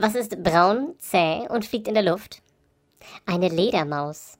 Was ist braun, zäh und fliegt in der Luft? Eine Ledermaus.